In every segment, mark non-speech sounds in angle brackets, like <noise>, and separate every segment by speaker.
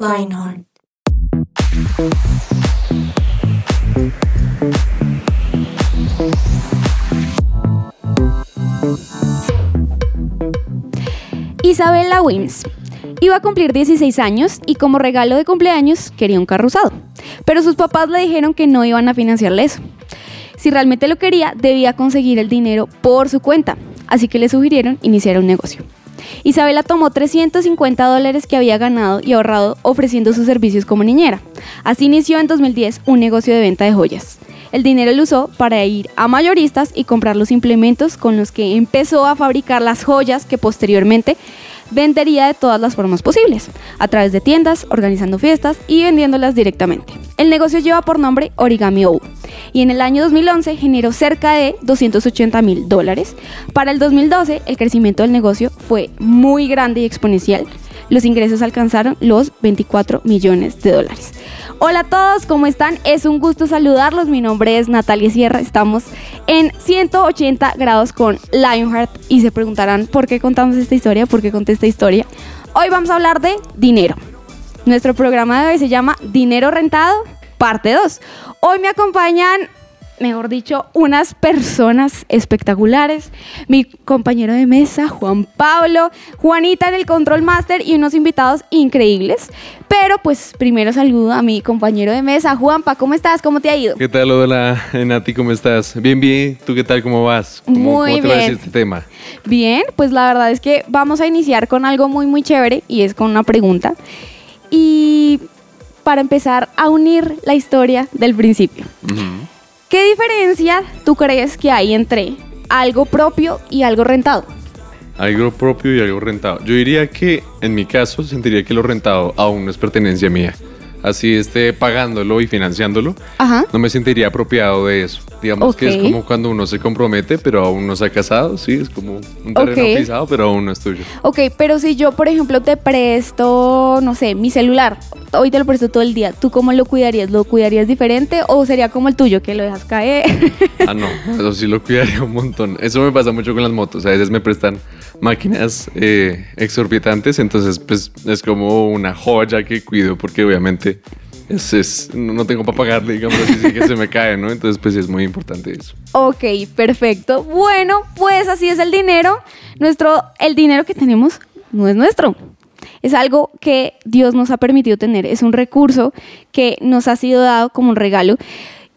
Speaker 1: Lionheart.
Speaker 2: Isabella Wims. Iba a cumplir 16 años y como regalo de cumpleaños quería un carro usado. Pero sus papás le dijeron que no iban a financiarle eso. Si realmente lo quería, debía conseguir el dinero por su cuenta. Así que le sugirieron iniciar un negocio. Isabela tomó 350 dólares que había ganado y ahorrado ofreciendo sus servicios como niñera. Así inició en 2010 un negocio de venta de joyas. El dinero lo usó para ir a mayoristas y comprar los implementos con los que empezó a fabricar las joyas que posteriormente vendería de todas las formas posibles, a través de tiendas, organizando fiestas y vendiéndolas directamente. El negocio lleva por nombre Origami O y en el año 2011 generó cerca de 280 mil dólares. Para el 2012 el crecimiento del negocio fue muy grande y exponencial. Los ingresos alcanzaron los 24 millones de dólares. Hola a todos, ¿cómo están? Es un gusto saludarlos. Mi nombre es Natalia Sierra. Estamos en 180 grados con Lionheart y se preguntarán por qué contamos esta historia, por qué conté esta historia. Hoy vamos a hablar de dinero. Nuestro programa de hoy se llama Dinero Rentado, parte 2. Hoy me acompañan mejor dicho, unas personas espectaculares. Mi compañero de mesa, Juan Pablo, Juanita en el Control Master y unos invitados increíbles. Pero pues primero saludo a mi compañero de mesa, Juanpa, ¿cómo estás? ¿Cómo te ha ido?
Speaker 3: ¿Qué tal, hola, Nati? ¿Cómo estás? Bien, bien. ¿Tú qué tal? ¿Cómo vas? ¿Cómo,
Speaker 2: muy
Speaker 3: ¿cómo te
Speaker 2: bien.
Speaker 3: este tema?
Speaker 2: Bien, pues la verdad es que vamos a iniciar con algo muy, muy chévere y es con una pregunta. Y para empezar a unir la historia del principio. ¿Qué diferencia tú crees que hay entre algo propio y algo rentado?
Speaker 3: Algo propio y algo rentado. Yo diría que, en mi caso, sentiría que lo rentado aún no es pertenencia mía. Así esté pagándolo y financiándolo,
Speaker 2: Ajá.
Speaker 3: no me sentiría apropiado de eso. Digamos que es como cuando uno se compromete, pero aún no se ha casado. Sí, es como un terreno
Speaker 2: Ok.
Speaker 3: pisado, pero aún no es tuyo.
Speaker 2: Ok, pero si yo, por ejemplo, te presto, no sé, mi celular, hoy te lo presto todo el día, ¿tú cómo lo cuidarías? ¿Lo cuidarías diferente o sería como el tuyo, que lo dejas caer? <laughs>
Speaker 3: Ah, no, eso sí lo cuidaría un montón. Eso me pasa mucho con las motos. A veces me prestan máquinas eh, exorbitantes, entonces pues es como una joya que cuido porque obviamente es, es- no tengo para pagarle, digamos así, sí que se me <laughs> cae, ¿no? Entonces pues es muy importante eso.
Speaker 2: ok, perfecto. Bueno, pues así es el dinero. Nuestro, el dinero que tenemos no es nuestro. Es algo que Dios nos ha permitido tener. Es un recurso que nos ha sido dado como un regalo.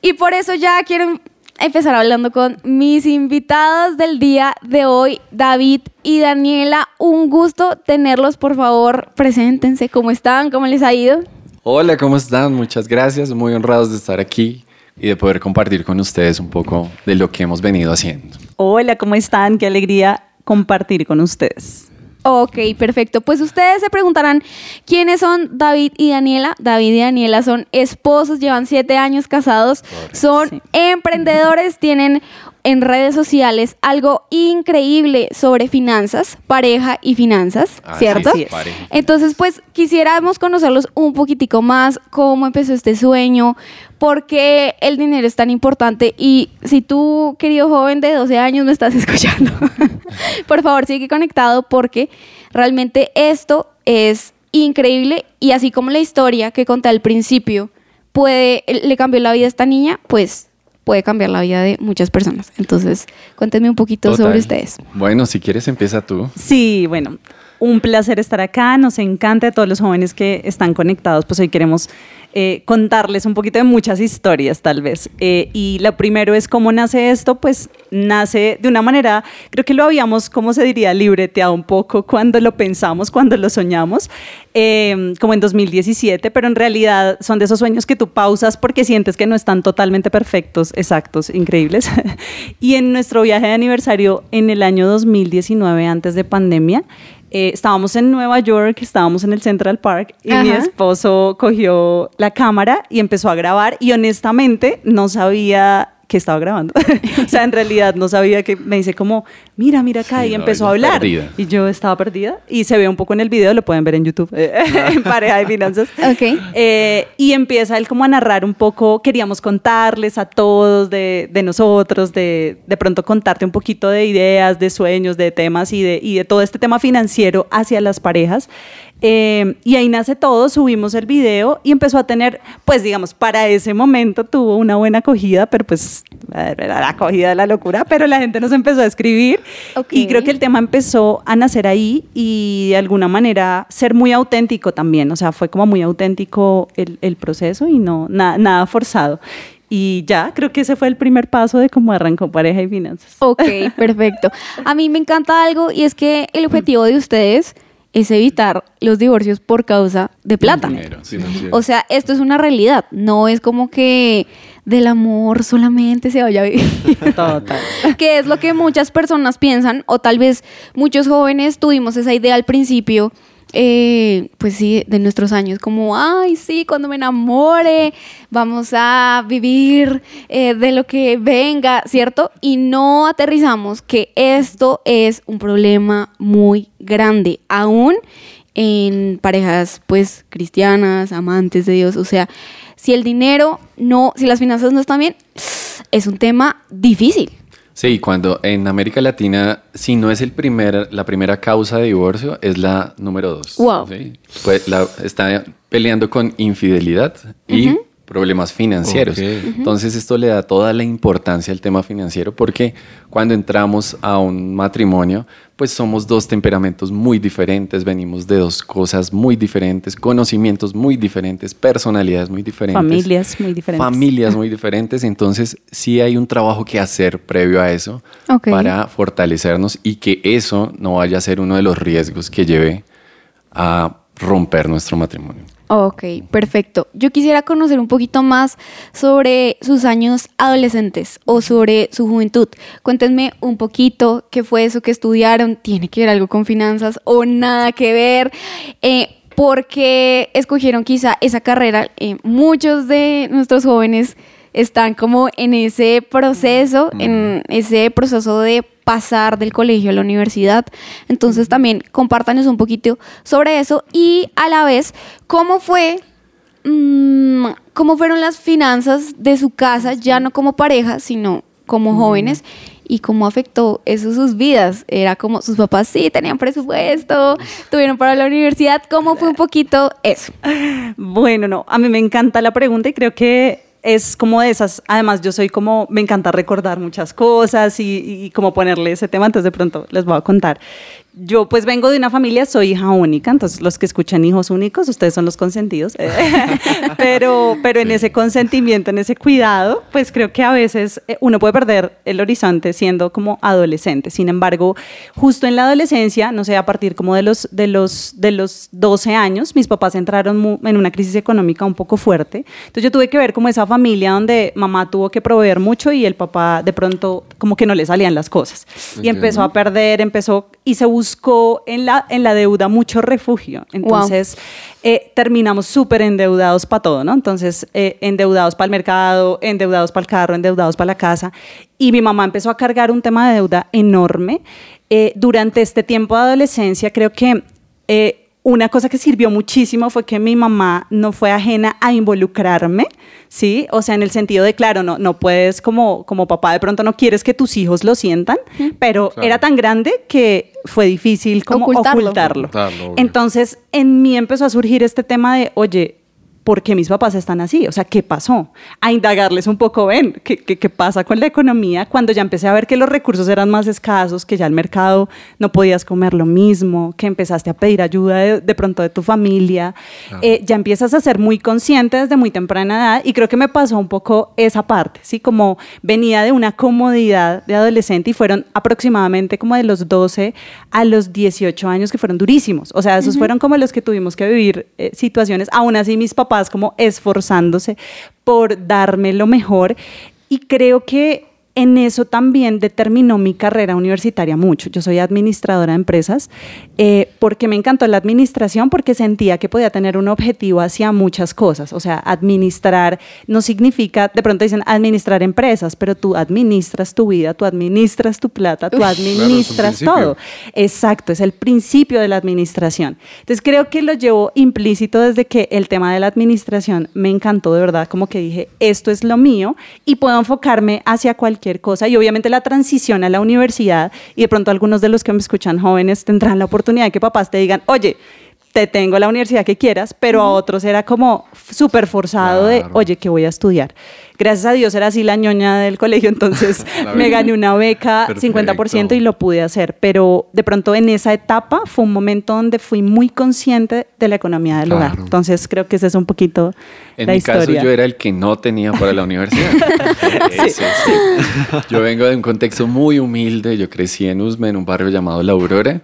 Speaker 2: Y por eso ya quiero empezar hablando con mis invitados del día de hoy, David y Daniela. Un gusto tenerlos, por favor, preséntense. ¿Cómo están? ¿Cómo les ha ido?
Speaker 4: Hola, ¿cómo están? Muchas gracias, muy honrados de estar aquí y de poder compartir con ustedes un poco de lo que hemos venido haciendo.
Speaker 5: Hola, ¿cómo están? Qué alegría compartir con ustedes.
Speaker 2: Ok, perfecto. Pues ustedes se preguntarán quiénes son David y Daniela. David y Daniela son esposos, llevan siete años casados, son
Speaker 5: Sí.
Speaker 2: emprendedores, tienen en redes sociales algo increíble sobre finanzas, pareja y finanzas,
Speaker 4: Así
Speaker 2: ¿cierto?
Speaker 5: Es.
Speaker 4: Pareja.
Speaker 2: Entonces, pues quisiéramos conocerlos un poquitico más, cómo empezó este sueño, por qué el dinero es tan importante y si tú, querido joven de 12 años, me estás <laughs> escuchando, por favor sigue conectado porque realmente esto es increíble y así como la historia que conté al principio puede, le cambió la vida a esta niña, pues puede cambiar la vida de muchas personas. Entonces, cuéntenme un poquito
Speaker 4: Total.
Speaker 2: sobre ustedes.
Speaker 4: Bueno, si quieres empieza tú.
Speaker 5: Sí, bueno, un placer estar acá. Nos encanta a todos los jóvenes que están conectados. Pues hoy queremos eh, contarles un poquito de muchas historias, tal vez. Eh, y lo primero es cómo nace esto. Pues nace de una manera, creo que lo habíamos, ¿cómo se diría? Libreteado un poco cuando lo pensamos, cuando lo soñamos, eh, como en 2017, pero en realidad son de esos sueños que tú pausas porque sientes que no están totalmente perfectos, exactos, increíbles. <laughs> y en nuestro viaje de aniversario en el año 2019, antes de pandemia, eh, estábamos en Nueva York, estábamos en el Central Park y mi esposo cogió la cámara y empezó a grabar y honestamente no sabía que estaba grabando. <laughs> o sea, en realidad no sabía que me dice como, mira, mira acá,
Speaker 4: Sí,
Speaker 5: y
Speaker 4: no,
Speaker 5: empezó a hablar.
Speaker 4: perdida.
Speaker 5: Y yo estaba perdida. Y se ve un poco en el video, lo pueden ver en YouTube, <laughs> en <laughs> Pareja de Finanzas.
Speaker 2: Ok.
Speaker 5: Eh, y empieza él como a narrar un poco, queríamos contarles a todos de, de nosotros, de, de pronto contarte un poquito de ideas, de sueños, de temas y de, y de todo este tema financiero hacia las parejas. Eh, y ahí nace todo, subimos el video y empezó a tener, pues digamos, para ese momento tuvo una buena acogida, pero pues era la acogida de la locura, pero la gente nos empezó a escribir
Speaker 2: Ok.
Speaker 5: y creo que el tema empezó a nacer ahí y de alguna manera ser muy auténtico también, o sea, fue como muy auténtico el, el proceso y no na- nada forzado. Y ya, creo que ese fue el primer paso de cómo arrancó Pareja y Finanzas.
Speaker 2: Ok, perfecto. A mí me encanta algo y es que el objetivo de ustedes es evitar los divorcios por causa de plata.
Speaker 4: Dinero, sí.
Speaker 3: Financiero.
Speaker 2: O sea, esto es una realidad, no es como que del amor solamente se vaya a vivir. <laughs>
Speaker 5: Total.
Speaker 2: que es lo que muchas personas piensan, o tal vez muchos jóvenes tuvimos esa idea al principio, eh, pues sí, de nuestros años, como, ay, sí, cuando me enamore, vamos a vivir eh, de lo que venga, ¿cierto? Y no aterrizamos que esto es un problema muy grande, aún en parejas, pues, cristianas, amantes de Dios, o sea, si el dinero no, si las finanzas no están bien, es un tema difícil.
Speaker 4: Sí, cuando en América Latina, si no es el primer, la primera causa de divorcio, es la número dos.
Speaker 2: Wow.
Speaker 4: ¿sí? Pues la- está peleando con infidelidad y problemas financieros. Entonces esto le da toda la importancia al tema financiero porque cuando entramos a un matrimonio, pues somos dos temperamentos muy diferentes, venimos de dos cosas muy diferentes, conocimientos muy diferentes, personalidades muy diferentes.
Speaker 5: Familias muy diferentes.
Speaker 4: Familias muy diferentes, entonces sí hay un trabajo que hacer previo a eso para fortalecernos y que eso no vaya a ser uno de los riesgos que lleve a romper nuestro matrimonio.
Speaker 2: Ok, perfecto. Yo quisiera conocer un poquito más sobre sus años adolescentes o sobre su juventud. Cuéntenme un poquito qué fue eso que estudiaron. ¿Tiene que ver algo con finanzas o nada que ver? Eh, ¿Por qué escogieron quizá esa carrera? Eh, muchos de nuestros jóvenes están como en ese proceso, en ese proceso de pasar del colegio a la universidad. Entonces también compártanos un poquito sobre eso y a la vez, ¿cómo fue? mm, ¿Cómo fueron las finanzas de su casa, ya no como pareja, sino como jóvenes? ¿Y cómo afectó eso sus vidas? Era como sus papás sí tenían presupuesto, tuvieron para la universidad. ¿Cómo fue un poquito eso? <laughs>
Speaker 5: Bueno, no, a mí me encanta la pregunta y creo que es como de esas, además yo soy como, me encanta recordar muchas cosas y, y como ponerle ese tema, entonces de pronto les voy a contar. Yo pues vengo de una familia, soy hija única, entonces los que escuchan hijos únicos, ustedes son los consentidos, <laughs> pero, pero en ese consentimiento, en ese cuidado, pues creo que a veces eh, uno puede perder el horizonte siendo como adolescente. Sin embargo, justo en la adolescencia, no sé, a partir como de los, de los, de los 12 años, mis papás entraron en una crisis económica un poco fuerte. Entonces yo tuve que ver como esa familia donde mamá tuvo que proveer mucho y el papá de pronto como que no le salían las cosas. Y empezó a perder, empezó y se buscó en la, en la deuda mucho refugio. Entonces eh, terminamos súper endeudados para todo, ¿no? Entonces eh, endeudados para el mercado, endeudados para el carro, endeudados para la casa. Y mi mamá empezó a cargar un tema de deuda enorme. Eh, durante este tiempo de adolescencia creo que... una cosa que sirvió muchísimo fue que mi mamá no fue ajena a involucrarme, ¿sí? O sea, en el sentido de, claro, no, no puedes como, como papá, de pronto no quieres que tus hijos lo sientan, pero
Speaker 3: Claro.
Speaker 5: era tan grande que fue difícil como
Speaker 2: Ocultarlo.
Speaker 5: ocultarlo.
Speaker 3: Ocultarlo.
Speaker 5: Entonces, en mí empezó a surgir este tema de, oye, ¿por qué mis papás están así? O sea, ¿qué pasó? A indagarles un poco, ven, ¿qué, qué, qué pasa con la economía? Cuando ya empecé a ver que los recursos eran más escasos, que ya el mercado no podías comer lo mismo, que empezaste a pedir ayuda de, de pronto de tu familia, eh, ya empiezas a ser muy consciente desde muy temprana edad y creo que me pasó un poco esa parte, ¿sí? Como venía de una comodidad de adolescente y fueron aproximadamente como de los 12 a los 18 años que fueron durísimos. O sea, esos fueron como los que tuvimos que vivir eh, situaciones, aún así mis papás como esforzándose por darme lo mejor. Y creo que en eso también determinó mi carrera universitaria mucho. Yo soy administradora de empresas eh, porque me encantó la administración porque sentía que podía tener un objetivo hacia muchas cosas. O sea, administrar no significa, de pronto dicen administrar empresas, pero tú administras tu vida, tú administras tu plata, tú administras todo. Exacto, es el principio de la administración. Entonces creo que lo llevo implícito desde que el tema de la administración me encantó de verdad, como que dije, esto es lo mío y puedo enfocarme hacia cualquier cosa y obviamente la transición a la universidad y de pronto algunos de los que me escuchan jóvenes tendrán la oportunidad de que papás te digan, oye, te tengo la universidad que quieras, pero a otros era como súper forzado de, oye, ¿qué voy a estudiar? Gracias a Dios era así la ñoña del colegio, <laughs> entonces me gané una beca 50% y lo pude hacer, pero de pronto en esa etapa fue un momento donde fui muy consciente de la economía del hogar. Entonces creo que ese es un poquito
Speaker 4: en
Speaker 5: la
Speaker 4: mi
Speaker 5: historia.
Speaker 4: caso yo era el que no tenía para la universidad. <laughs> Sí, sí. Yo vengo de un contexto muy humilde, yo crecí en Usme, en un barrio llamado La Aurora.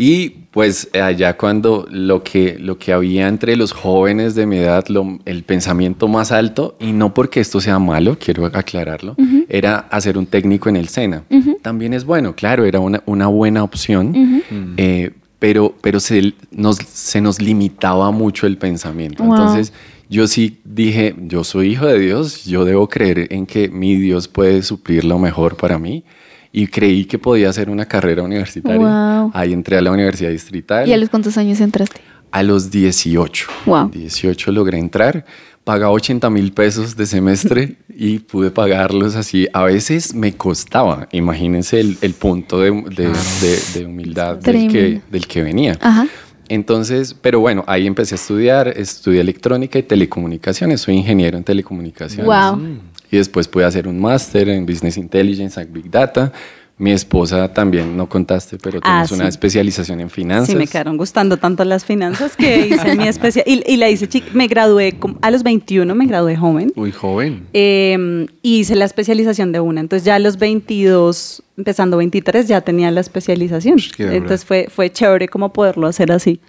Speaker 4: Y pues allá cuando lo que, lo que había entre los jóvenes de mi edad, lo- el pensamiento más alto, y no porque esto sea malo, quiero aclararlo, era hacer un técnico en el SENA. También es bueno, claro, era una, una buena opción, eh, pero, pero se, nos, se nos limitaba mucho el pensamiento.
Speaker 2: Wow.
Speaker 4: Entonces yo sí dije, yo soy hijo de Dios, yo debo creer en que mi Dios puede suplir lo mejor para mí. Y creí que podía hacer una carrera universitaria.
Speaker 2: Wow.
Speaker 4: Ahí entré a la Universidad Distrital.
Speaker 2: ¿Y a los cuántos años entraste?
Speaker 4: A los 18.
Speaker 2: Wow.
Speaker 4: 18 logré entrar. Pagaba 80 mil pesos de semestre <laughs> y pude pagarlos así. A veces me costaba. Imagínense el, el punto de, de- de- de humildad del que, del que venía.
Speaker 2: Ajá.
Speaker 4: Entonces, pero bueno, ahí empecé a estudiar, estudié electrónica y telecomunicaciones, soy ingeniero en telecomunicaciones.
Speaker 2: Wow.
Speaker 4: Y después pude hacer un máster en Business Intelligence and Big Data. Mi esposa también, no contaste, pero
Speaker 5: Ah,
Speaker 4: tienes una
Speaker 5: sí.
Speaker 4: especialización en finanzas.
Speaker 5: Sí, me quedaron gustando tanto las finanzas que hice mi <laughs> especial. Y, y la hice chica. Me gradué a los 21, me gradué joven.
Speaker 3: Uy, joven.
Speaker 5: Eh, y hice la especialización de una. Entonces ya a los 22, empezando 23, ya tenía la especialización. Entonces fue, fue chévere como poderlo hacer así.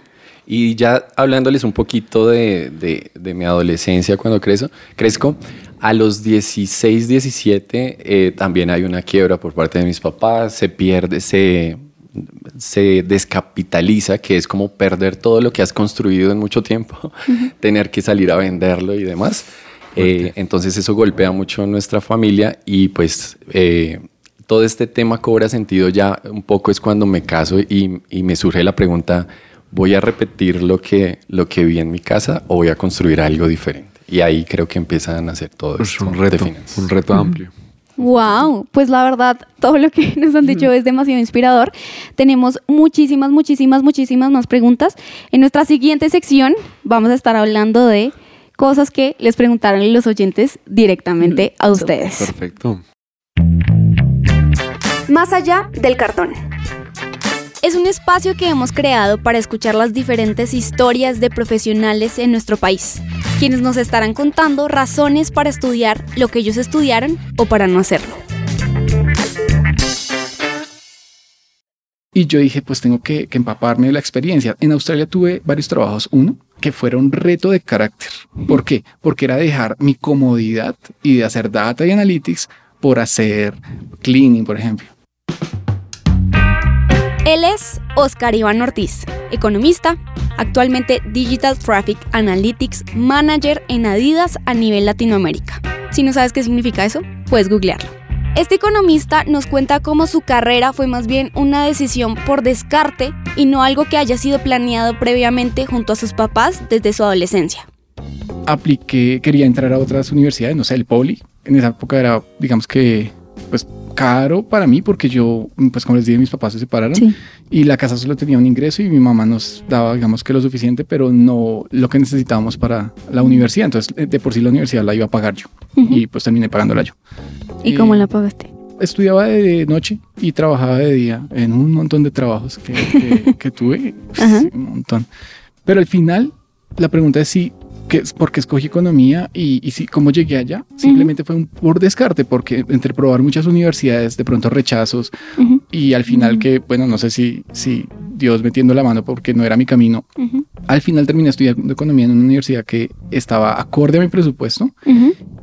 Speaker 4: Y ya hablándoles un poquito de, de- de mi adolescencia cuando crezco, crezco a los 16, 17 eh, también hay una quiebra por parte de mis papás, se pierde, se, se descapitaliza, que es como perder todo lo que has construido en mucho tiempo, <laughs> tener que salir a venderlo y demás. Eh, entonces eso golpea mucho a nuestra familia y pues eh, todo este tema cobra sentido ya un poco es cuando me caso y, y me surge la pregunta, ¿voy a repetir lo que, lo que vi en mi casa o voy a construir algo diferente? Y ahí creo que empiezan a hacer todo
Speaker 3: Es
Speaker 4: esto
Speaker 3: un
Speaker 4: de
Speaker 3: reto,
Speaker 4: finanzas.
Speaker 3: un reto amplio.
Speaker 2: Wow, pues la verdad, todo lo que <laughs> nos han dicho es demasiado inspirador. Tenemos muchísimas, muchísimas, muchísimas más preguntas. En nuestra siguiente sección vamos a estar hablando de cosas que les preguntaron los oyentes directamente a ustedes.
Speaker 3: Perfecto.
Speaker 2: Más allá del cartón. Es un espacio que hemos creado para escuchar las diferentes historias de profesionales en nuestro país, quienes nos estarán contando razones para estudiar lo que ellos estudiaron o para no hacerlo.
Speaker 1: Y yo dije, pues tengo que, empaparme de la experiencia. En Australia tuve varios trabajos. Uno, que fueron reto de carácter. ¿Por qué? Porque era dejar mi comodidad y de hacer data y analytics por hacer cleaning, por ejemplo.
Speaker 2: Él es Oscar Iván Ortiz, economista, actualmente Digital Traffic Analytics Manager en Adidas a nivel Latinoamérica. Si no sabes qué significa eso, puedes googlearlo. Este economista nos cuenta cómo su carrera fue más bien una decisión por descarte y no algo que haya sido planeado previamente junto a sus papás desde su adolescencia.
Speaker 1: Apliqué, quería entrar a otras universidades, no sé, el Poli. En esa época era, digamos que, pues caro para mí porque yo, pues como les dije, mis papás se separaron y la casa solo tenía un ingreso y mi mamá nos daba, digamos que lo suficiente, pero no lo que necesitábamos para la universidad. Entonces, de por sí la universidad la iba a pagar yo y pues terminé pagándola yo.
Speaker 2: ¿Y
Speaker 1: Eh,
Speaker 2: cómo la pagaste?
Speaker 1: Estudiaba de noche y trabajaba de día en un montón de trabajos que, que- <laughs> que tuve, sí, un montón. Pero al final, la pregunta es si, que es porque escogí economía y, y si, cómo llegué allá. Simplemente fue un por descarte, porque entre probar muchas universidades, de pronto rechazos
Speaker 2: Ujú,
Speaker 1: y al final que, bueno, no sé si, si Dios metiendo la mano porque no era mi camino. Al final terminé estudiando economía en una universidad que estaba acorde a mi presupuesto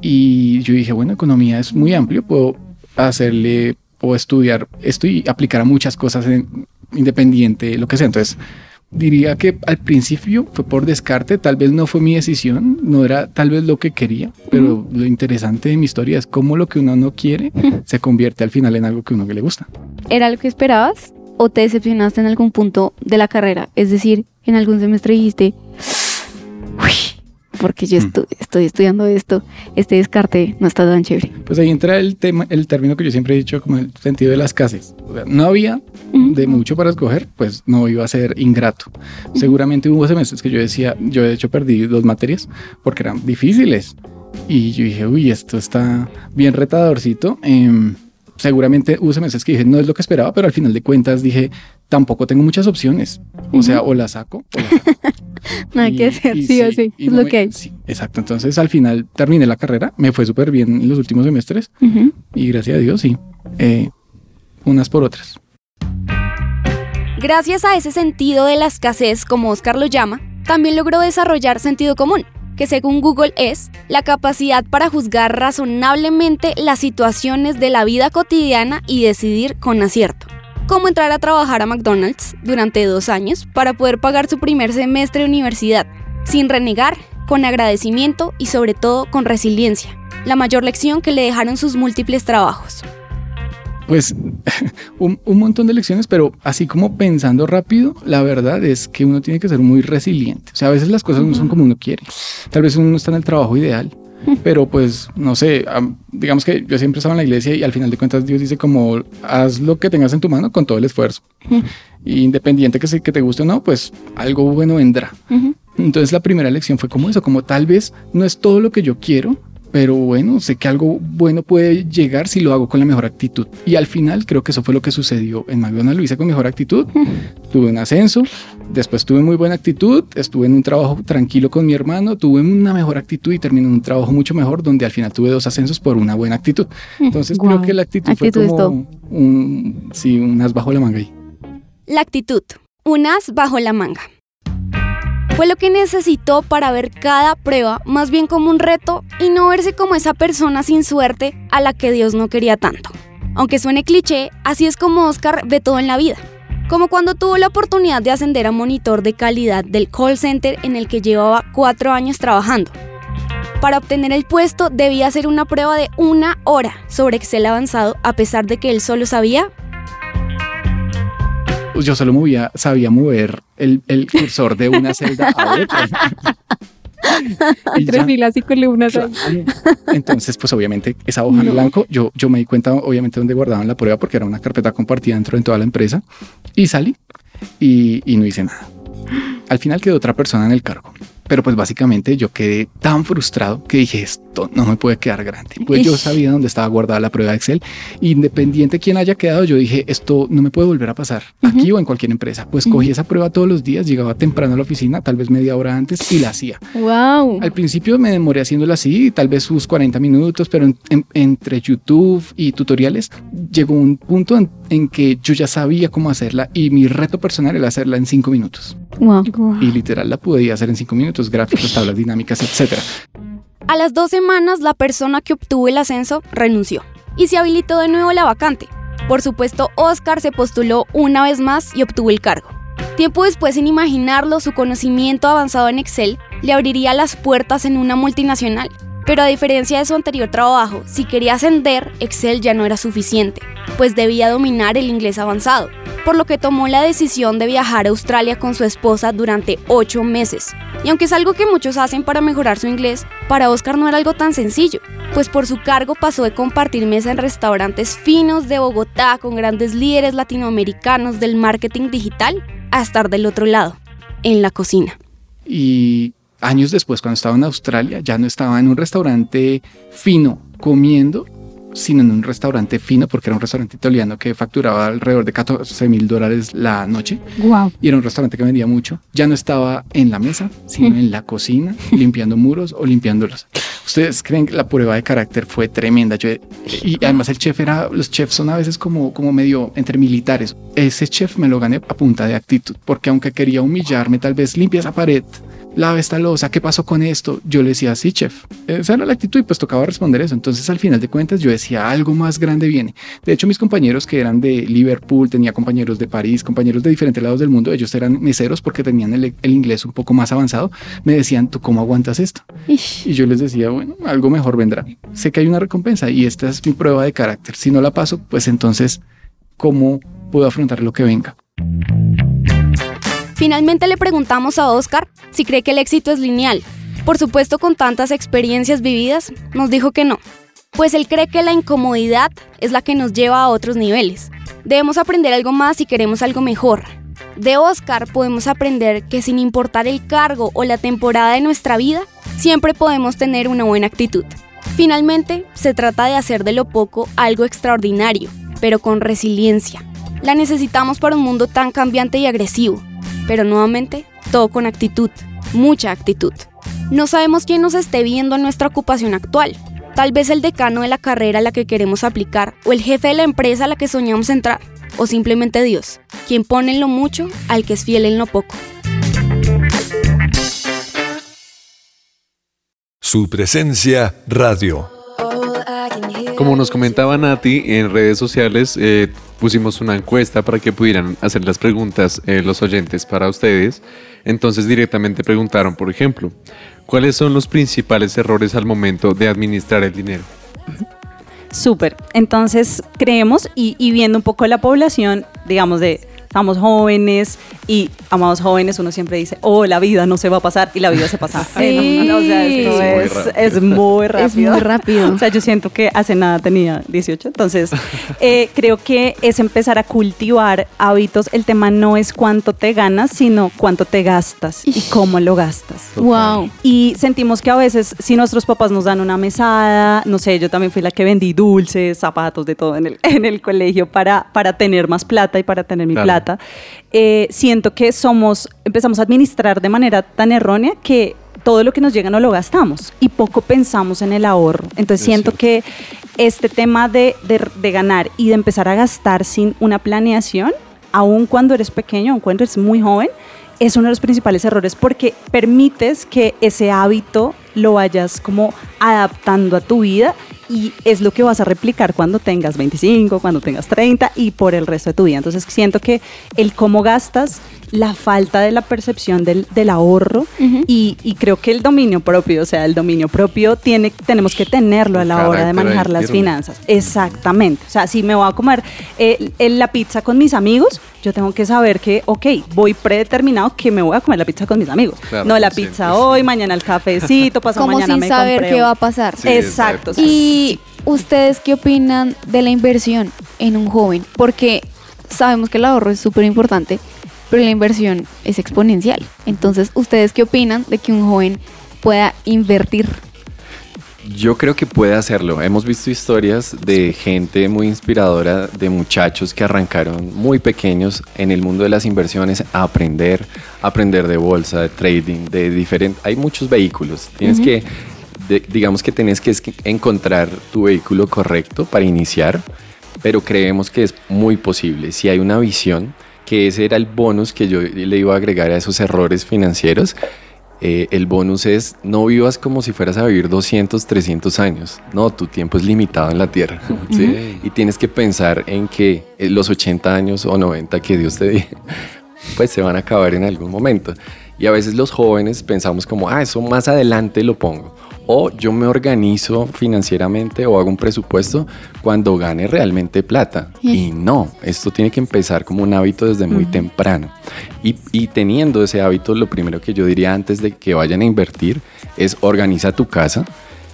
Speaker 1: y yo dije, bueno, economía es muy amplio, puedo hacerle o estudiar esto y aplicar a muchas cosas en, independiente, lo que sea. Entonces, diría que al principio fue por descarte, tal vez no fue mi decisión, no era tal vez lo que quería, pero lo interesante de mi historia es cómo lo que uno no quiere se convierte al final en algo que uno que le gusta.
Speaker 2: ¿Era lo que esperabas o te decepcionaste en algún punto de la carrera? Es decir, en algún semestre dijiste, porque yo mm. estoy estudiando esto, este descarte no está tan chévere.
Speaker 1: Pues ahí entra el tema, el término que yo siempre he dicho como el sentido de las casas. no había de mucho para escoger, pues no iba a ser ingrato. Seguramente hubo semestres que yo decía, yo de hecho perdí dos materias porque eran difíciles. Y yo dije, uy, esto está bien retadorcito. Eh, seguramente hubo meses que dije, no es lo que esperaba, pero al final de cuentas dije, tampoco tengo muchas opciones. O sea, o la saco. O la <laughs> saco.
Speaker 2: no hay que hacer, sí, o sí, es lo que hay.
Speaker 1: Sí, exacto. Entonces al final terminé la carrera, me fue súper bien en los últimos semestres y gracias a Dios, sí, eh, unas por otras.
Speaker 2: Gracias a ese sentido de la escasez, como Oscar lo llama, también logró desarrollar sentido común que según Google es la capacidad para juzgar razonablemente las situaciones de la vida cotidiana y decidir con acierto. Como entrar a trabajar a McDonald's durante dos años para poder pagar su primer semestre de universidad, sin renegar, con agradecimiento y sobre todo con resiliencia, la mayor lección que le dejaron sus múltiples trabajos
Speaker 1: pues <laughs> un, montón de lecciones, pero así como pensando rápido, la verdad es que uno tiene que ser muy resiliente. O sea, a veces las cosas no son como uno quiere. Tal vez uno no está en el trabajo ideal, <laughs> pero pues no sé, digamos que yo siempre estaba en la iglesia y al final de cuentas Dios dice como haz lo que tengas en tu mano con todo el esfuerzo. <laughs> independiente que, que te guste o no, pues algo bueno vendrá. Entonces la primera lección fue como eso, como tal vez no es todo lo que yo quiero, pero bueno, sé que algo bueno puede llegar si lo hago con la mejor actitud. Y al final creo que eso fue lo que sucedió en McDonald's. Lo hice con mejor actitud, tuve un ascenso, después tuve muy buena actitud, estuve en un trabajo tranquilo con mi hermano, tuve una mejor actitud y terminé en un trabajo mucho mejor donde al final tuve dos ascensos por una buena actitud. Entonces creo que la actitud, fue como un, sí, unas bajo la manga ahí.
Speaker 2: La actitud, unas bajo la manga. Fue lo que necesitó para ver cada prueba más bien como un reto y no verse como esa persona sin suerte a la que Dios no quería tanto. Aunque suene cliché, así es como Oscar ve todo en la vida. Como cuando tuvo la oportunidad de ascender a monitor de calidad del call center en el que llevaba cuatro años trabajando. Para obtener el puesto debía hacer una prueba de una hora sobre Excel avanzado a pesar de que él solo sabía
Speaker 1: yo solo movía, sabía mover el, el cursor de una celda a otra.
Speaker 2: Tres filas y columnas.
Speaker 1: Entonces, pues obviamente esa hoja en blanco, yo, yo me di cuenta obviamente dónde guardaban la prueba porque era una carpeta compartida dentro de toda la empresa y salí y, y no hice nada. Al final quedó otra persona en el cargo. Pero pues básicamente yo quedé tan frustrado que dije, esto no me puede quedar grande. Pues yo sabía dónde estaba guardada la prueba de Excel. Independiente de quién haya quedado, yo dije, esto no me puede volver a pasar aquí o en cualquier empresa. Pues cogí esa prueba todos los días, llegaba temprano a la oficina, tal vez media hora antes y la hacía.
Speaker 2: Wow.
Speaker 1: Al principio me demoré haciéndola así, tal vez sus 40 minutos, pero entre YouTube y tutoriales llegó un punto en, en, que yo ya sabía cómo hacerla y mi reto personal era hacerla en cinco minutos.
Speaker 2: Wow.
Speaker 1: Y literal la pude hacer en cinco minutos gráficos, tablas dinámicas, etc.
Speaker 2: A las dos semanas, la persona que obtuvo el ascenso renunció y se habilitó de nuevo la vacante. Por supuesto, Oscar se postuló una vez más y obtuvo el cargo. Tiempo después, sin imaginarlo, su conocimiento avanzado en Excel le abriría las puertas en una multinacional. Pero a diferencia de su anterior trabajo, si quería ascender, Excel ya no era suficiente, pues debía dominar el inglés avanzado, por lo que tomó la decisión de viajar a Australia con su esposa durante ocho meses, y aunque es algo que muchos hacen para mejorar su inglés, para Oscar no era algo tan sencillo, pues por su cargo pasó de compartir mesa en restaurantes finos de Bogotá con grandes líderes latinoamericanos del marketing digital a estar del otro lado, en la cocina.
Speaker 1: Y años después, cuando estaba en Australia, ya no estaba en un restaurante fino comiendo, sino en un restaurante fino, porque era un restaurante italiano que facturaba alrededor de 14 mil dólares la noche.
Speaker 2: Wow.
Speaker 1: Y era un restaurante que vendía mucho. Ya no estaba en la mesa, sino en la cocina, <laughs> limpiando muros o limpiándolos. Ustedes creen que la prueba de carácter fue tremenda. y además el chef era, los chefs son a veces como, como medio entre militares. Ese chef me lo gané a punta de actitud, porque aunque quería humillarme, tal vez limpia esa pared, lava esta losa, ¿qué pasó con esto? Yo le decía, sí, chef. Esa era la actitud y pues tocaba responder eso. Entonces al final de cuentas yo decía, algo más grande viene. De hecho, mis compañeros que eran de Liverpool, tenía compañeros de París, compañeros de diferentes lados del mundo, ellos eran meseros porque tenían el, inglés un poco más avanzado, me decían, ¿tú cómo aguantas esto? Y yo les decía, bueno, algo mejor vendrá. Sé que hay una recompensa y esta es mi prueba de carácter. Si no la paso, pues entonces, ¿cómo puedo afrontar lo que venga?
Speaker 2: Finalmente le preguntamos a Oscar si cree que el éxito es lineal. Por supuesto, con tantas experiencias vividas, nos dijo que no, pues él cree que la incomodidad es la que nos lleva a otros niveles. Debemos aprender algo más si queremos algo mejor. De Oscar podemos aprender que sin importar el cargo o la temporada de nuestra vida, siempre podemos tener una buena actitud. Finalmente, se trata de hacer de lo poco algo extraordinario, pero con resiliencia. La necesitamos para un mundo tan cambiante y agresivo, pero nuevamente, todo con actitud, mucha actitud. No sabemos quién nos esté viendo en nuestra ocupación actual. Tal vez el decano de la carrera a la que queremos aplicar, o el jefe de la empresa a la que soñamos entrar, o simplemente Dios, quien pone en lo mucho al que es fiel en lo poco.
Speaker 6: Su presencia radio.
Speaker 3: Como nos comentaba Nati, en redes sociales eh, pusimos una encuesta para que pudieran hacer las preguntas eh, los oyentes para ustedes. Entonces directamente preguntaron, por ejemplo, ¿cuáles son los principales errores al momento de administrar el dinero?
Speaker 5: Súper. Entonces creemos y, y viendo un poco la población, digamos, de estamos jóvenes y amados jóvenes, uno siempre dice, oh, la vida no se va a pasar y la vida se pasa. <laughs>
Speaker 2: Sí.
Speaker 5: o sea, esto es, es, muy rápido. Es
Speaker 2: muy rápido. <laughs>
Speaker 5: o sea, yo siento que hace nada tenía 18, entonces eh, creo que es empezar a cultivar hábitos. El tema no es cuánto te ganas, sino cuánto te gastas y cómo lo gastas.
Speaker 2: Wow.
Speaker 5: Y sentimos que a veces, si nuestros papás nos dan una mesada, no sé, yo también fui la que vendí dulces, zapatos, de todo en el, <laughs> en el colegio para, para tener más plata y para tener mi plata eh, siento que somos, empezamos a administrar de manera tan errónea que todo lo que nos llega no lo gastamos y poco pensamos en el ahorro. Entonces siento que este tema de, de, ganar y de empezar a gastar sin una planeación, aun cuando eres pequeño, aun cuando eres muy joven, es uno de los principales errores porque permites que ese hábito lo vayas como adaptando a tu vida y es lo que vas a replicar cuando tengas 25, cuando tengas 30 y por el resto de tu vida. Entonces siento que el cómo gastas, la falta de la percepción del, del ahorro y, y, creo que el dominio propio, o sea, el dominio propio tiene, tenemos que tenerlo a la hora de manejar las finanzas. Exactamente. O sea, si me voy a comer eh, la pizza con mis amigos, yo tengo que saber que, ok, voy predeterminado que me voy a comer la pizza con mis amigos. no la pizza hoy, mañana el cafecito, <laughs> pasado mañana
Speaker 2: sin
Speaker 5: me
Speaker 2: saber qué va a pasar.
Speaker 5: exacto.
Speaker 2: y ustedes qué opinan de la inversión en un joven? Porque sabemos que el ahorro es súper importante, pero la inversión es exponencial. Entonces, ¿ustedes qué opinan de que un joven pueda invertir
Speaker 4: yo creo que puede hacerlo. Hemos visto historias de gente muy inspiradora, de muchachos que arrancaron muy pequeños en el mundo de las inversiones a aprender, aprender de bolsa, de trading, de diferentes... Hay muchos vehículos. Tienes que, digamos que tienes que encontrar tu vehículo correcto para iniciar, pero creemos que es muy posible. Si hay una visión, que ese era el bonus que yo le iba a agregar a esos errores financieros, eh, el bonus es no vivas como si fueras a vivir 200, 300 años. No, tu tiempo es limitado en la tierra. Y tienes que pensar en que eh, los 80 años o 90 que Dios te dé, pues se van a acabar en algún momento. Y a veces los jóvenes pensamos como, ah, eso más adelante lo pongo o yo me organizo financieramente o hago un presupuesto cuando gane realmente plata. Y no, esto tiene que empezar como un hábito desde muy temprano. Y, teniendo ese hábito, lo primero que yo diría antes de que vayan a invertir es organiza tu casa.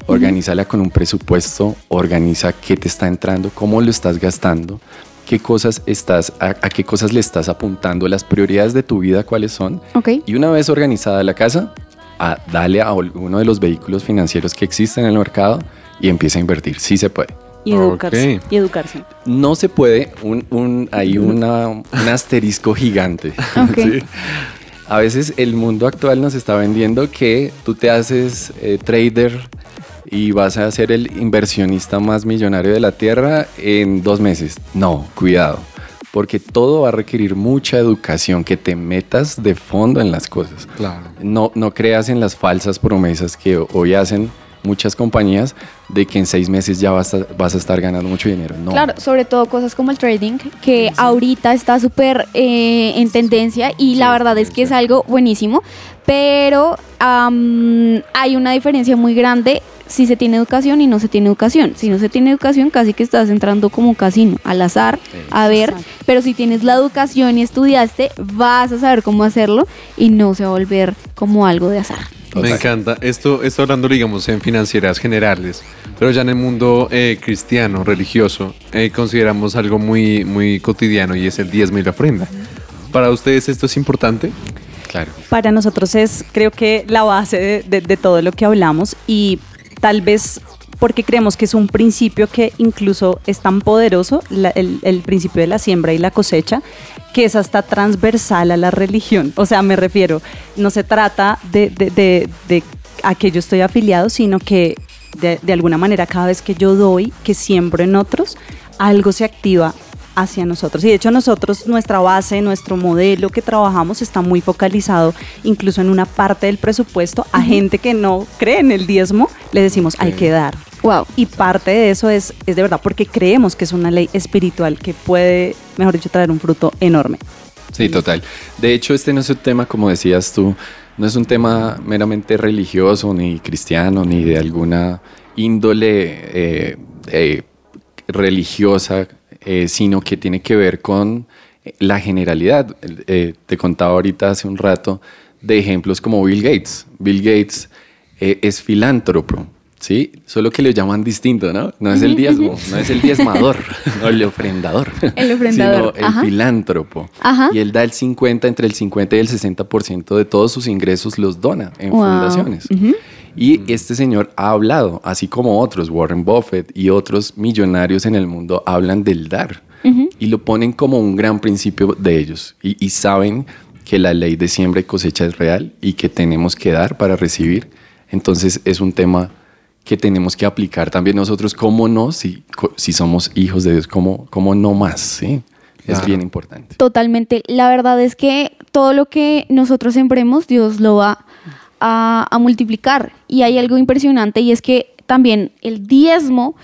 Speaker 4: Organízala con un presupuesto, organiza qué te está entrando, cómo lo estás gastando, qué cosas estás, a, qué cosas le estás apuntando, las prioridades de tu vida, cuáles son. Y una vez organizada la casa, a darle a uno de los vehículos financieros que existen en el mercado y empieza a invertir. Sí se puede.
Speaker 5: Y educarse. Y educarse.
Speaker 4: No se puede, un, un, hay una, un asterisco gigante. <laughs> <laughs> A veces el mundo actual nos está vendiendo que tú te haces eh, trader y vas a ser el inversionista más millonario de la Tierra en dos meses. No, cuidado porque todo va a requerir mucha educación, que te metas de fondo en las cosas.
Speaker 3: Claro.
Speaker 4: No, no creas en las falsas promesas que hoy hacen muchas compañías de que en seis meses ya vas a, vas a estar ganando mucho dinero. No.
Speaker 2: Claro, sobre todo cosas como el trading, que ahorita está súper eh, en tendencia y la verdad es que es algo buenísimo, pero hay una diferencia muy grande si se tiene educación y no se tiene educación. Si no se tiene educación, casi que estás entrando como un casino, al azar, a ver,
Speaker 5: Exacto.
Speaker 2: pero si tienes la educación y estudiaste, vas a saber cómo hacerlo y no se va a volver como algo de azar.
Speaker 3: Me encanta. Esto, esto hablando, digamos, en financieras generales, pero ya en el mundo eh, cristiano, religioso, eh, consideramos algo muy, muy cotidiano y es el diezmo y la ofrenda. ¿Para ustedes esto es importante?
Speaker 4: Claro.
Speaker 5: Para nosotros es, creo que, la base de, de- de todo lo que hablamos y tal vez porque creemos que es un principio que incluso es tan poderoso, la- el, principio de la siembra y la cosecha, que es hasta transversal a la religión. O sea, me refiero, no se trata de, de- de- de a que yo estoy afiliado, sino que de alguna manera cada vez que yo doy, que siembro en otros, algo se activa hacia nosotros. Y de hecho nosotros, nuestra base, nuestro modelo que trabajamos está muy focalizado incluso en una parte del presupuesto. A gente que no cree en el diezmo, le decimos hay que dar.
Speaker 2: Wow.
Speaker 5: Y parte de eso es, es de verdad porque creemos que es una ley espiritual que puede, mejor dicho, traer un fruto enorme.
Speaker 4: Sí, total. De hecho, este no es un tema, como decías tú, no es un tema meramente religioso, ni cristiano, ni de alguna índole eh, eh, religiosa, eh, sino que tiene que ver con la generalidad. Eh, te contaba ahorita hace un rato de ejemplos como Bill Gates. Bill Gates eh, es filántropo. ¿Sí? Solo que le llaman distinto, ¿no? No es el diezmo, no es el diezmador, <laughs> no el ofrendador. <laughs>
Speaker 2: El ofrendador,
Speaker 4: Sino el filántropo.
Speaker 2: Ajá.
Speaker 4: Y él da el 50, entre el 50 y el 60% de todos sus ingresos los dona en
Speaker 2: Wow.
Speaker 4: fundaciones. Y este señor ha hablado, así como otros, Warren Buffett y otros millonarios en el mundo hablan del dar. Y lo ponen como un gran principio de ellos. Y, y saben que la ley de siembra y cosecha es real y que tenemos que dar para recibir. Entonces es un tema que tenemos que aplicar también nosotros, cómo no, si, si somos hijos de Dios, cómo, cómo no más, ¿sí? Es bien importante.
Speaker 2: Totalmente. La verdad es que todo lo que nosotros sembremos, Dios lo va a, multiplicar. Y hay algo impresionante y es que también el diezmo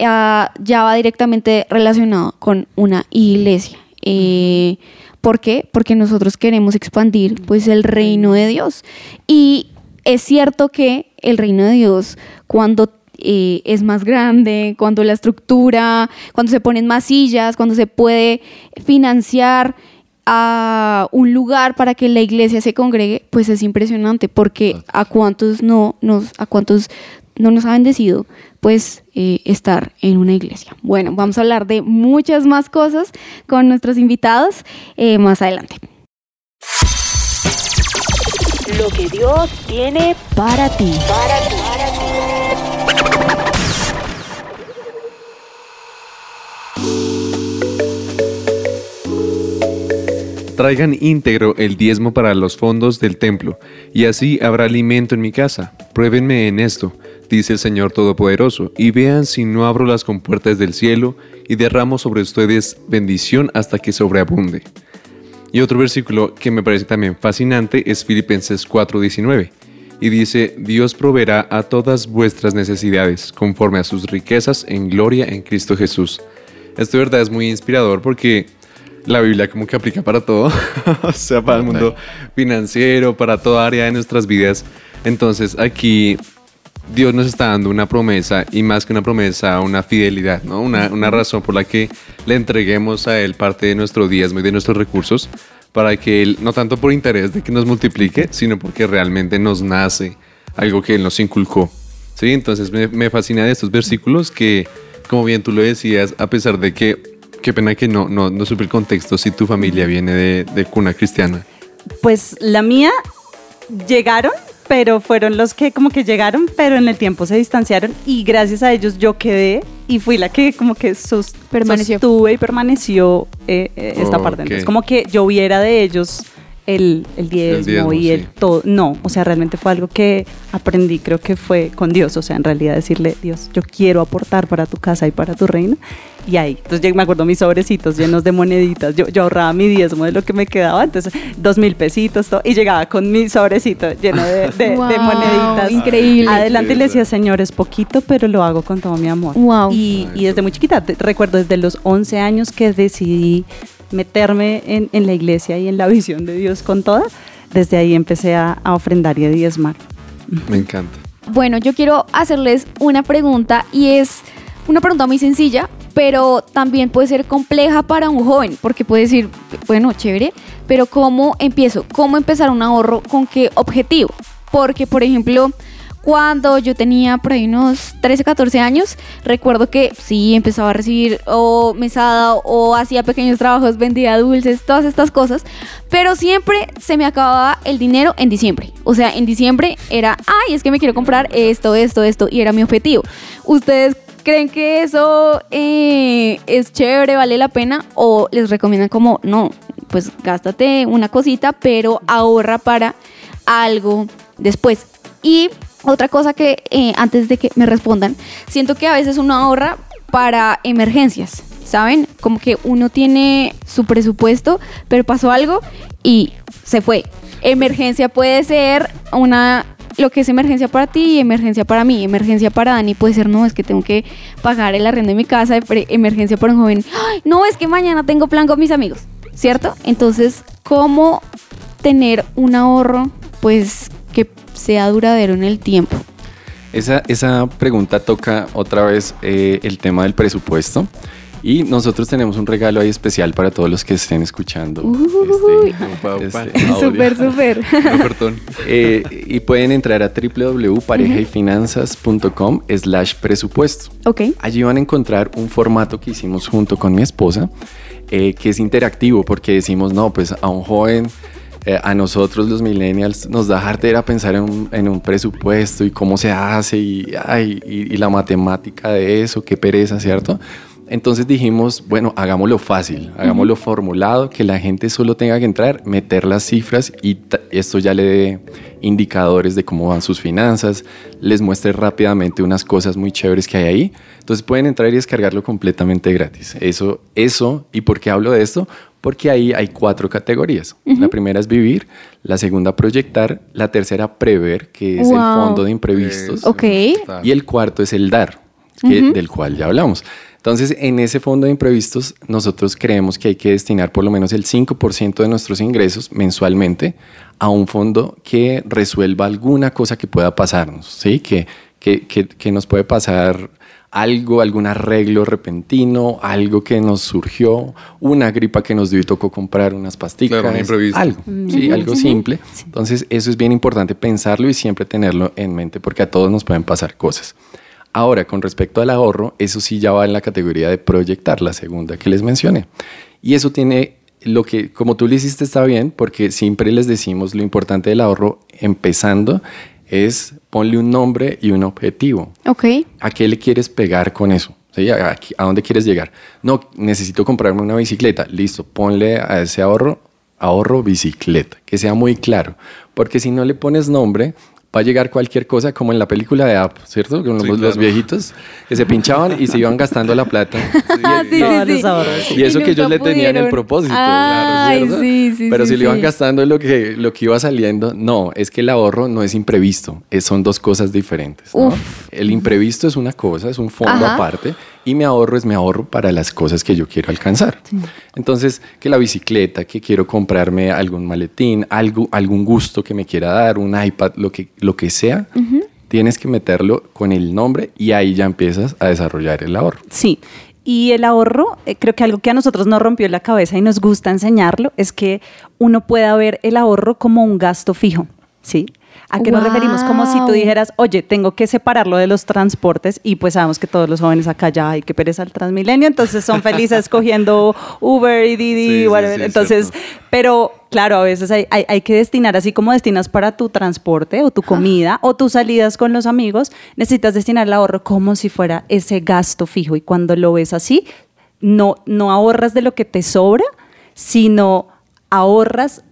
Speaker 2: ah, ya va directamente relacionado con una iglesia. Eh, ¿Por qué? Porque nosotros queremos expandir pues el reino de Dios. Y es cierto que el reino de Dios, cuando eh, es más grande, cuando la estructura, cuando se ponen más sillas, cuando se puede financiar a un lugar para que la iglesia se congregue, pues es impresionante, porque a cuántos no nos, a cuántos no nos ha bendecido, pues eh, estar en una iglesia. Bueno, vamos a hablar de muchas más cosas con nuestros invitados eh, más adelante.
Speaker 7: Lo que Dios tiene
Speaker 2: Para ti.
Speaker 7: para ti.
Speaker 3: Traigan íntegro el diezmo para los fondos del templo, y así habrá alimento en mi casa. Pruébenme en esto, dice el Señor Todopoderoso, y vean si no abro las compuertas del cielo y derramo sobre ustedes bendición hasta que sobreabunde. Y otro versículo que me parece también fascinante es Filipenses 4:19, y dice, Dios proveerá a todas vuestras necesidades conforme a sus riquezas en gloria en Cristo Jesús. Esto de verdad es muy inspirador porque la Biblia como que aplica para todo, <laughs> o sea, para el mundo financiero, para toda área de nuestras vidas. Entonces aquí Dios nos está dando una promesa y más que una promesa, una fidelidad, ¿no? Una, una razón por la que le entreguemos a Él parte de nuestro diezmo y de nuestros recursos para que Él, no tanto por interés de que nos multiplique, sino porque realmente nos nace algo que Él nos inculcó. ¿Sí? Entonces me, me fascina de estos versículos que, como bien tú lo decías, a pesar de que, qué pena que no, no, no supe el contexto si tu familia viene de, de cuna cristiana.
Speaker 5: Pues la mía llegaron, pero fueron los que como que llegaron, pero en el tiempo se distanciaron y gracias a ellos yo quedé y fui la que como que sus,
Speaker 2: Permaneció.
Speaker 5: sostuve y permaneció eh, eh, esta
Speaker 3: Oh,
Speaker 5: parte. Entonces como que yo viera de ellos el, el diezmo,
Speaker 3: El diezmo,
Speaker 5: y el
Speaker 3: sí.
Speaker 5: todo. No, o sea, realmente fue algo que aprendí, creo que fue con Dios. O sea, en realidad decirle, Dios, yo quiero aportar para tu casa y para tu reino. Y ahí, entonces yo me acuerdo mis sobrecitos llenos de moneditas. Yo, yo ahorraba mi diezmo de lo que me quedaba, entonces dos mil pesitos todo, y llegaba con mi sobrecito lleno de, de- de
Speaker 2: Wow,
Speaker 5: moneditas.
Speaker 2: increíble.
Speaker 5: Adelante y le decía, Señor, es poquito, pero lo hago con todo mi amor.
Speaker 2: Wow.
Speaker 5: Y, y desde muy chiquita, te- recuerdo desde los 11 años que decidí meterme en, en la iglesia y en la <laughs> visión de Dios con toda, desde ahí empecé a, a ofrendar y a diezmar.
Speaker 3: Me encanta.
Speaker 2: Bueno, yo quiero hacerles una pregunta y es una pregunta muy sencilla, pero también puede ser compleja para un joven, porque puede decir, bueno, chévere, pero ¿cómo empiezo? ¿Cómo empezar un ahorro? ¿Con qué objetivo? Porque, por ejemplo, cuando yo tenía por ahí unos 13, 14 años, recuerdo que sí, empezaba a recibir o mesada o hacía pequeños trabajos, vendía dulces, todas estas cosas, pero siempre se me acababa el dinero en diciembre. O sea, en diciembre era, ay, es que me quiero comprar esto, esto, esto, y era mi objetivo. ¿Ustedes creen que eso eh, es chévere, vale la pena? ¿O les recomiendan como, no, pues gástate una cosita, pero ahorra para algo después? Y otra cosa que eh, antes de que me respondan, siento que a veces uno ahorra para emergencias, ¿saben? Como que uno tiene su presupuesto, pero pasó algo y se fue. Emergencia puede ser una lo que es emergencia para ti y emergencia para mí. Emergencia para Dani puede ser, no, es que tengo que pagar el arriendo de mi casa. Emergencia para un joven, "Ay, no, es que mañana tengo plan con mis amigos, ¿cierto? Entonces, ¿cómo tener un ahorro, pues, sea duradero en el tiempo?
Speaker 4: Esa, esa pregunta toca otra vez eh, el tema del presupuesto. Y nosotros tenemos un regalo ahí especial para todos los que estén escuchando.
Speaker 2: Uy.
Speaker 4: este- este.
Speaker 2: Súper, súper. <laughs>
Speaker 3: No, perdón.
Speaker 4: Eh, y pueden entrar a www.parejayfinanzas.com slash presupuesto.
Speaker 2: Ok.
Speaker 4: Allí van a encontrar un formato que hicimos junto con mi esposa, eh, que es interactivo, porque decimos, no, pues a un joven, eh, a nosotros los millennials, nos da jartera pensar en un, en un presupuesto y cómo se hace y, y la matemática de eso, qué pereza, ¿cierto? Entonces dijimos, bueno, hagámoslo fácil, hagámoslo formulado, que la gente solo tenga que entrar, meter las cifras y esto ya le dé indicadores de cómo van sus finanzas, les muestre rápidamente unas cosas muy chéveres que hay ahí. Entonces pueden entrar y descargarlo completamente gratis. Eso, eso, ¿y por qué hablo de esto? Porque ahí hay cuatro categorías. La primera es vivir, la segunda proyectar, la tercera prever, que es el
Speaker 2: Wow.
Speaker 4: fondo de imprevistos.
Speaker 2: Ok.
Speaker 4: Y el cuarto es el dar, que- del cual ya hablamos. Entonces, en ese fondo de imprevistos, nosotros creemos que hay que destinar por lo menos el 5% de nuestros ingresos mensualmente a un fondo que resuelva alguna cosa que pueda pasarnos, ¿sí? Que, que, que- que nos puede pasar algo, algún arreglo repentino, algo que nos surgió, una gripa que nos dio y tocó comprar unas pastillas,
Speaker 3: Claro, un imprevisto.
Speaker 4: algo, ¿sí? algo simple. Entonces, eso es bien importante pensarlo y siempre tenerlo en mente porque a todos nos pueden pasar cosas. Ahora, con respecto al ahorro, eso sí ya va en la categoría de proyectar, la segunda que les mencioné. Y eso tiene lo que, como tú lo hiciste, está bien, porque siempre les decimos lo importante del ahorro, empezando, es ponle un nombre y un objetivo.
Speaker 2: Ok.
Speaker 4: ¿A qué le quieres pegar con eso? ¿Sí? ¿A, a- a dónde quieres llegar? No, necesito comprarme una bicicleta. Listo, ponle a ese ahorro, ahorro bicicleta, que sea muy claro. Porque si no le pones nombre, va a llegar cualquier cosa como en la película de App, ¿cierto? Con
Speaker 3: Sí,
Speaker 4: los, los
Speaker 3: claro.
Speaker 4: viejitos que se pinchaban y se iban gastando la plata. <laughs>
Speaker 2: Ah, sí, sí,
Speaker 5: los
Speaker 2: sí.
Speaker 4: Y eso que ellos
Speaker 2: nunca
Speaker 4: le tenían el
Speaker 2: pudieron.
Speaker 4: propósito,
Speaker 2: Ay,
Speaker 4: claro, ¿cierto?
Speaker 2: sí, sí,
Speaker 4: Pero
Speaker 2: sí,
Speaker 4: si le iban gastando lo que, lo que iba saliendo, no, es que el ahorro no es imprevisto, es- son dos cosas diferentes. ¿no? El imprevisto es una cosa, es un fondo
Speaker 2: Ajá.
Speaker 4: aparte, y mi ahorro es mi ahorro para las cosas que yo quiero alcanzar. Entonces, que la bicicleta, que quiero comprarme algún maletín, algo, algún gusto que me quiera dar, un iPad, lo que, lo que sea, tienes que meterlo con el nombre y ahí ya empiezas a desarrollar el ahorro.
Speaker 5: Sí. Y el ahorro, eh, creo que algo que a nosotros nos rompió la cabeza y nos gusta enseñarlo es que uno pueda ver el ahorro como un gasto fijo, ¿sí? ¿A qué nos
Speaker 2: Wow.
Speaker 5: referimos? Como si tú dijeras, oye, tengo que separarlo de los transportes y pues sabemos que todos los jóvenes acá ya hay que pereza el Transmilenio, entonces son felices <laughs> cogiendo Uber y Didi,
Speaker 3: Sí, sí,
Speaker 5: whatever.
Speaker 3: sí, es
Speaker 5: entonces,
Speaker 3: cierto.
Speaker 5: pero claro, a veces hay, hay- hay que destinar, así como destinas para tu transporte o tu comida o tus salidas con los amigos, necesitas destinar el ahorro como si fuera ese gasto fijo. Y cuando lo ves así, no, no ahorras de lo que te sobra, sino ahorras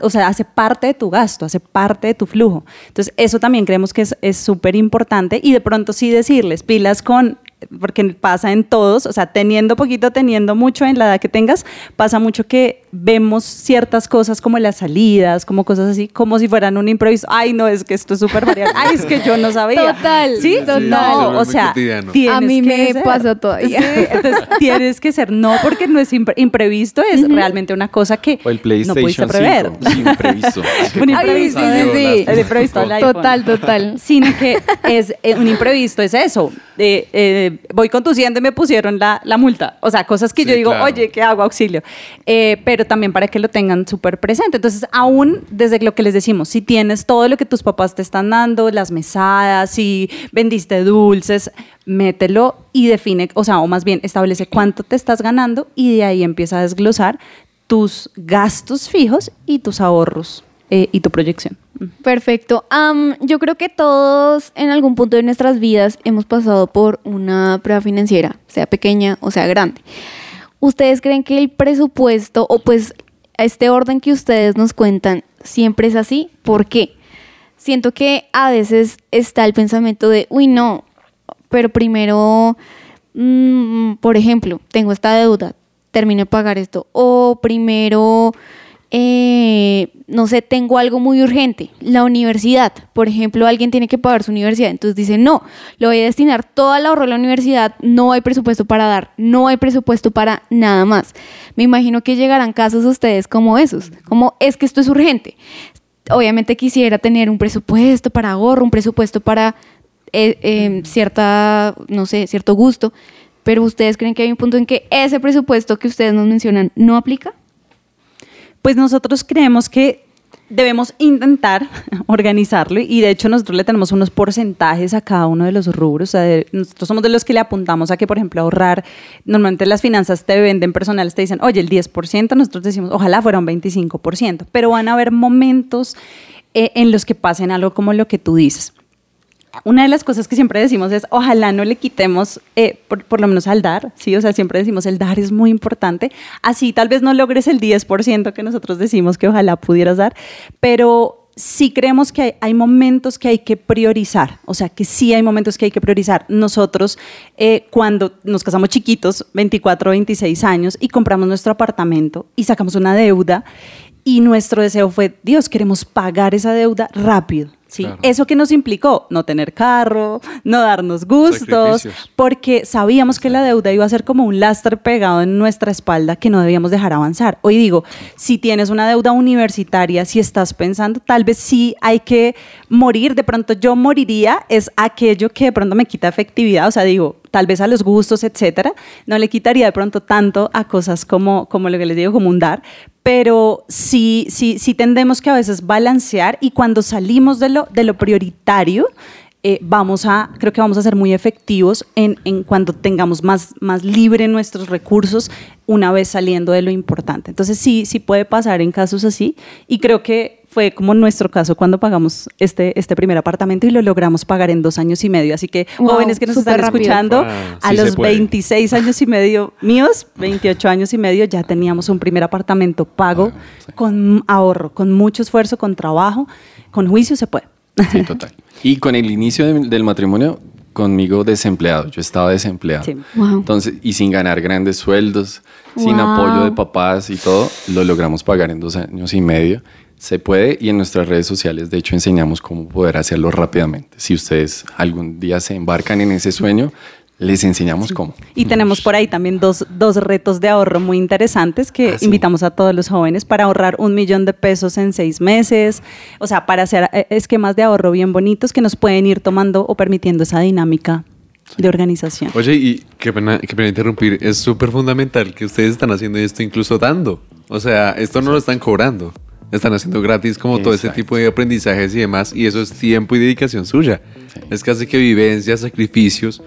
Speaker 5: o sea, hace parte de tu gasto, hace parte de tu flujo. Entonces, eso también creemos que es súper importante y de pronto sí decirles, pilas con porque pasa en todos, o sea, teniendo poquito, teniendo mucho en la edad que tengas, pasa mucho que vemos ciertas cosas como las salidas, como cosas así, como si fueran un improviso. Ay, no, es que esto es súper variable. Ay, es que yo no sabía.
Speaker 2: Total,
Speaker 5: ¿Sí?
Speaker 2: total.
Speaker 5: No, o sea, tienes
Speaker 2: A mí me
Speaker 5: ser.
Speaker 2: pasa todavía.
Speaker 5: Sí, entonces <laughs> tienes que ser, no porque no es impre- imprevisto, es realmente una cosa que
Speaker 4: O el
Speaker 5: no pudiste prever.
Speaker 4: 5, imprevisto. <laughs>
Speaker 5: Un
Speaker 2: Ay,
Speaker 5: imprevisto.
Speaker 2: sí, sí, sí.
Speaker 5: El imprevisto.
Speaker 2: Total, total.
Speaker 5: Sino que es eh, un imprevisto, es eso. Eh, eh, voy conduciendo y me pusieron la, la multa. O sea, cosas que
Speaker 3: Sí,
Speaker 5: yo digo,
Speaker 3: claro.
Speaker 5: oye, ¿qué hago? Auxilio. Eh, pero también para que lo tengan súper presente. Entonces, aún desde lo que les decimos, si tienes todo lo que tus papás te están dando, las mesadas, si vendiste dulces, mételo y define, o sea, o más bien establece cuánto te estás ganando y de ahí empieza a desglosar tus gastos fijos y tus ahorros eh, y tu proyección.
Speaker 2: Perfecto. Yo creo que todos en algún punto de nuestras vidas hemos pasado por una prueba financiera, sea pequeña o sea grande. ¿Ustedes creen que el presupuesto o pues este orden que ustedes nos cuentan siempre es así? ¿Por qué? Siento que a veces está el pensamiento de, uy, no, pero primero, mm, por ejemplo, tengo esta deuda, termino de pagar esto. O primero, eh, no sé, tengo algo muy urgente, la universidad. Por ejemplo, alguien tiene que pagar su universidad. Entonces dice, no, le voy a destinar todo el ahorro a la universidad, no hay presupuesto para dar, no hay presupuesto para nada más. Me imagino que llegarán casos a ustedes como esos, como es que esto es urgente. Obviamente quisiera tener un presupuesto para ahorro, un presupuesto para eh, eh, cierta, no sé, cierto gusto, pero ustedes creen que hay un punto en que ese presupuesto que ustedes nos mencionan no aplica?
Speaker 5: Pues nosotros creemos que debemos intentar <laughs> organizarlo y de hecho nosotros le tenemos unos porcentajes a cada uno de los rubros. O sea, de- nosotros somos de los que le apuntamos a que, por ejemplo, ahorrar, normalmente las finanzas te venden personales, te dicen, oye, el 10%, nosotros decimos, ojalá fuera un 25%, pero van a haber momentos eh, en los que pasen algo como lo que tú dices. Una de las cosas que siempre decimos es, ojalá no le quitemos, eh, por, lo menos al dar, ¿sí? O sea, siempre decimos, el dar es muy importante. Así tal vez no logres el 10% que nosotros decimos que ojalá pudieras dar, pero sí creemos que hay, hay momentos que hay que priorizar, o sea, que sí hay momentos que hay que priorizar. Nosotros, eh, cuando nos casamos chiquitos, 24, 26 años, y compramos nuestro apartamento y sacamos una deuda, y nuestro deseo fue, Dios, queremos pagar esa deuda rápido. ¿Sí?
Speaker 3: Claro.
Speaker 5: Eso que nos implicó no tener carro, no darnos gustos, porque sabíamos que la deuda iba a ser como un lastre pegado en nuestra espalda que no debíamos dejar avanzar. Hoy digo, si tienes una deuda universitaria, si estás pensando, tal vez sí hay que morir, de pronto yo moriría, es aquello que de pronto me quita efectividad, o sea, digo, tal vez a los gustos, etcétera, no le quitaría de pronto tanto a cosas como, como lo que les digo, como un dar, pero sí, sí, sí tendemos que a veces balancear y cuando salimos de lo, de lo prioritario, eh, vamos a, creo que vamos a ser muy efectivos en, en cuando tengamos más, más libre nuestros recursos una vez saliendo de lo importante. Entonces sí, sí puede pasar en casos así y creo que fue como nuestro caso cuando pagamos este, este primer apartamento y lo logramos pagar en dos años y medio. Así que
Speaker 2: Wow,
Speaker 5: jóvenes que nos están
Speaker 2: rápido.
Speaker 5: escuchando,
Speaker 3: Wow,
Speaker 5: a
Speaker 3: sí
Speaker 5: los
Speaker 3: puede.
Speaker 5: 26 años y medio <laughs> míos, 28 años y medio, ya teníamos un primer apartamento pago con ahorro, con mucho esfuerzo, con trabajo, con juicio se puede.
Speaker 4: Sí, total. Y con el inicio de- del matrimonio, conmigo desempleado. Yo estaba desempleado.
Speaker 5: Sí.
Speaker 2: Wow.
Speaker 4: Entonces, y sin ganar grandes sueldos, sin
Speaker 2: Wow.
Speaker 4: apoyo de papás y todo, lo logramos pagar en dos años y medio. Se puede y en nuestras redes sociales, de hecho, enseñamos cómo poder hacerlo rápidamente. Si ustedes algún día se embarcan en ese sueño, les enseñamos cómo.
Speaker 5: Y tenemos por ahí también dos, dos retos de ahorro muy interesantes que
Speaker 4: Ah, sí.
Speaker 5: invitamos a todos los jóvenes para ahorrar un millón de pesos en seis meses, o sea, para hacer eh, esquemas de ahorro bien bonitos que nos pueden ir tomando o permitiendo esa dinámica de organización.
Speaker 3: Oye, y qué pena, qué pena interrumpir, es súper fundamental que ustedes están haciendo esto incluso dando. O sea, esto no lo están cobrando. Están haciendo gratis como todo ese tipo de aprendizajes y demás, y eso es tiempo y dedicación suya. Es casi que vivencia, sacrificios,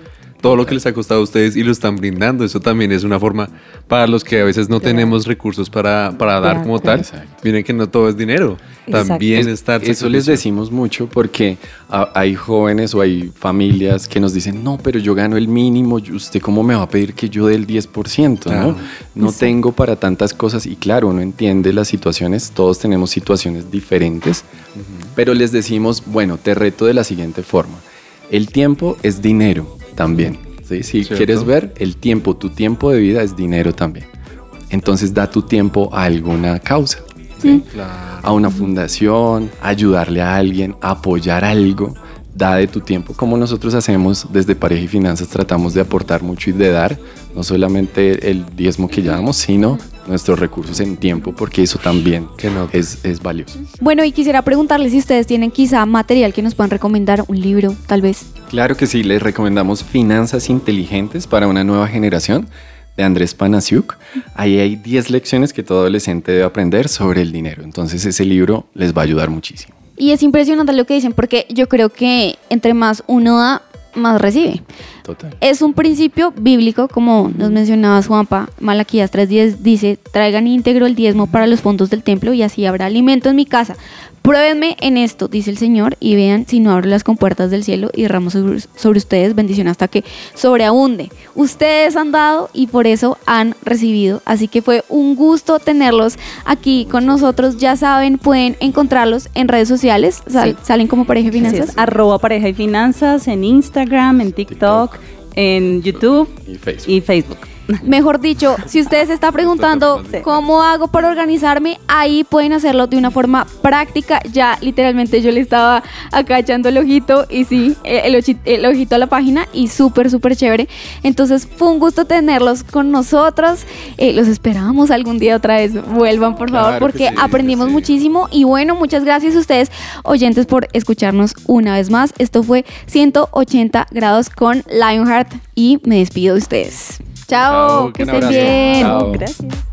Speaker 3: todo lo que les ha costado a ustedes y lo están brindando. Eso también es una forma para los que a veces no tenemos recursos para, para dar como tal.
Speaker 4: Exacto.
Speaker 3: Miren que no todo es dinero.
Speaker 5: Exacto.
Speaker 3: También estar
Speaker 4: Eso les decimos mucho porque hay jóvenes o hay familias que nos dicen, no, pero yo gano el mínimo, ¿y ¿usted cómo me va a pedir que yo dé el 10%?
Speaker 3: Claro.
Speaker 4: ¿no? no tengo para tantas cosas y claro, uno entiende las situaciones, todos tenemos situaciones diferentes, pero les decimos, bueno, te reto de la siguiente forma, el tiempo es dinero también. ¿sí? Si
Speaker 3: Cierto.
Speaker 4: quieres ver, el tiempo, tu tiempo de vida es dinero también. Entonces da tu tiempo a alguna causa. ¿sí? a una fundación, ayudarle a alguien, apoyar algo, da de tu tiempo, como nosotros hacemos desde Pareja y Finanzas, tratamos de aportar mucho y de dar, no solamente el diezmo que llevamos, sino nuestros recursos en tiempo, porque eso también
Speaker 3: Que no.
Speaker 4: es, es valioso.
Speaker 2: Bueno, y quisiera preguntarles si ustedes tienen quizá material que nos puedan recomendar, un libro, tal vez.
Speaker 4: Claro que sí, les recomendamos Finanzas Inteligentes para una nueva generación de Andrés Panasiuk. Ahí hay 10 lecciones que todo adolescente debe aprender sobre el dinero. Entonces ese libro les va a ayudar muchísimo.
Speaker 2: Y es impresionante lo que dicen, porque yo creo que entre más uno da, más recibe.
Speaker 4: Total.
Speaker 2: Es un principio bíblico, como nos mencionabas Juanpa, Malaquías 3.10 dice, traigan íntegro el diezmo para los fondos del templo y así habrá alimento en mi casa. Pruébenme en esto, dice el Señor, y vean si no abro las compuertas del cielo y derramo sobre, sobre ustedes bendición hasta que sobreabunde. Ustedes han dado y por eso han recibido. Así que fue un gusto tenerlos aquí con nosotros. Ya saben, pueden encontrarlos en redes sociales. Sal- Salen como pareja
Speaker 5: Así
Speaker 2: finanzas.
Speaker 5: arroba pareja y finanzas en Instagram, en TikTok, en YouTube
Speaker 4: Y Facebook.
Speaker 5: y Facebook.
Speaker 2: Mejor dicho, si usted se está preguntando cómo hago para organizarme, ahí pueden hacerlo de una forma práctica. Ya literalmente yo le estaba acá echando el ojito y sí, eh, el, ojito a la página y súper, súper chévere. Entonces fue un gusto tenerlos con nosotros. Eh, los esperamos algún día otra vez. Vuelvan, por favor,
Speaker 4: Claro
Speaker 2: porque
Speaker 4: sí,
Speaker 2: aprendimos
Speaker 4: sí.
Speaker 2: muchísimo. Y bueno, muchas gracias a ustedes, oyentes, por escucharnos una vez más. Esto fue 180 grados con Lionheart y me despido de ustedes. Chao,
Speaker 3: Chao,
Speaker 2: que estén
Speaker 3: abrazo.
Speaker 2: bien.
Speaker 4: Chao.
Speaker 5: Gracias.